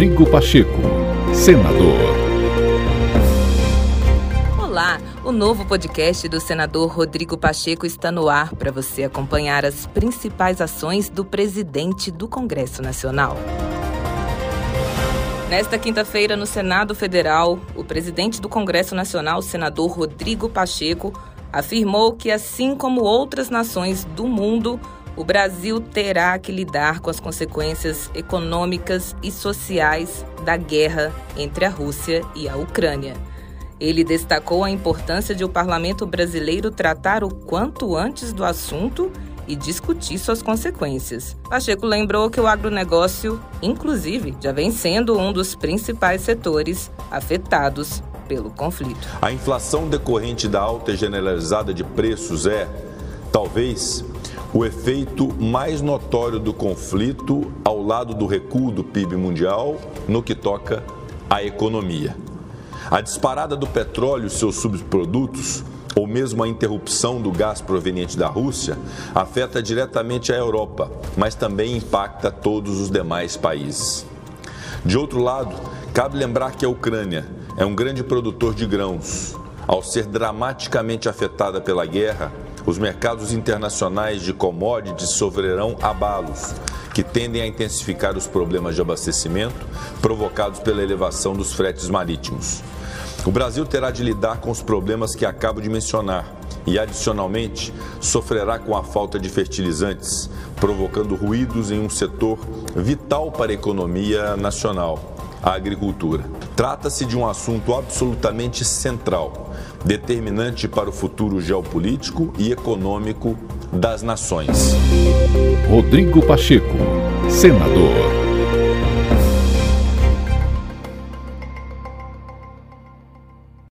Rodrigo Pacheco, senador. Olá, o novo podcast do senador Rodrigo Pacheco está no ar para você acompanhar as principais ações do presidente do Congresso Nacional. Nesta quinta-feira, no Senado Federal, o presidente do Congresso Nacional, senador Rodrigo Pacheco, afirmou que, assim como outras nações do mundo, o Brasil terá que lidar com as consequências econômicas e sociais da guerra entre a Rússia e a Ucrânia. Ele destacou a importância de o parlamento brasileiro tratar o quanto antes do assunto e discutir suas consequências. Pacheco lembrou que o agronegócio, inclusive, já vem sendo um dos principais setores afetados pelo conflito. A inflação decorrente da alta generalizada de preços é, talvez, o efeito mais notório do conflito ao lado do recuo do PIB mundial no que toca à economia. A disparada do petróleo e seus subprodutos, ou mesmo a interrupção do gás proveniente da Rússia, afeta diretamente a Europa, mas também impacta todos os demais países. De outro lado, cabe lembrar que a Ucrânia é um grande produtor de grãos. Ao ser dramaticamente afetada pela guerra, os mercados internacionais de commodities sofrerão abalos, que tendem a intensificar os problemas de abastecimento provocados pela elevação dos fretes marítimos. O Brasil terá de lidar com os problemas que acabo de mencionar e, adicionalmente, sofrerá com a falta de fertilizantes, provocando ruídos em um setor vital para a economia nacional, a agricultura. Trata-se de um assunto absolutamente central, determinante para o futuro geopolítico e econômico das nações. Rodrigo Pacheco, senador.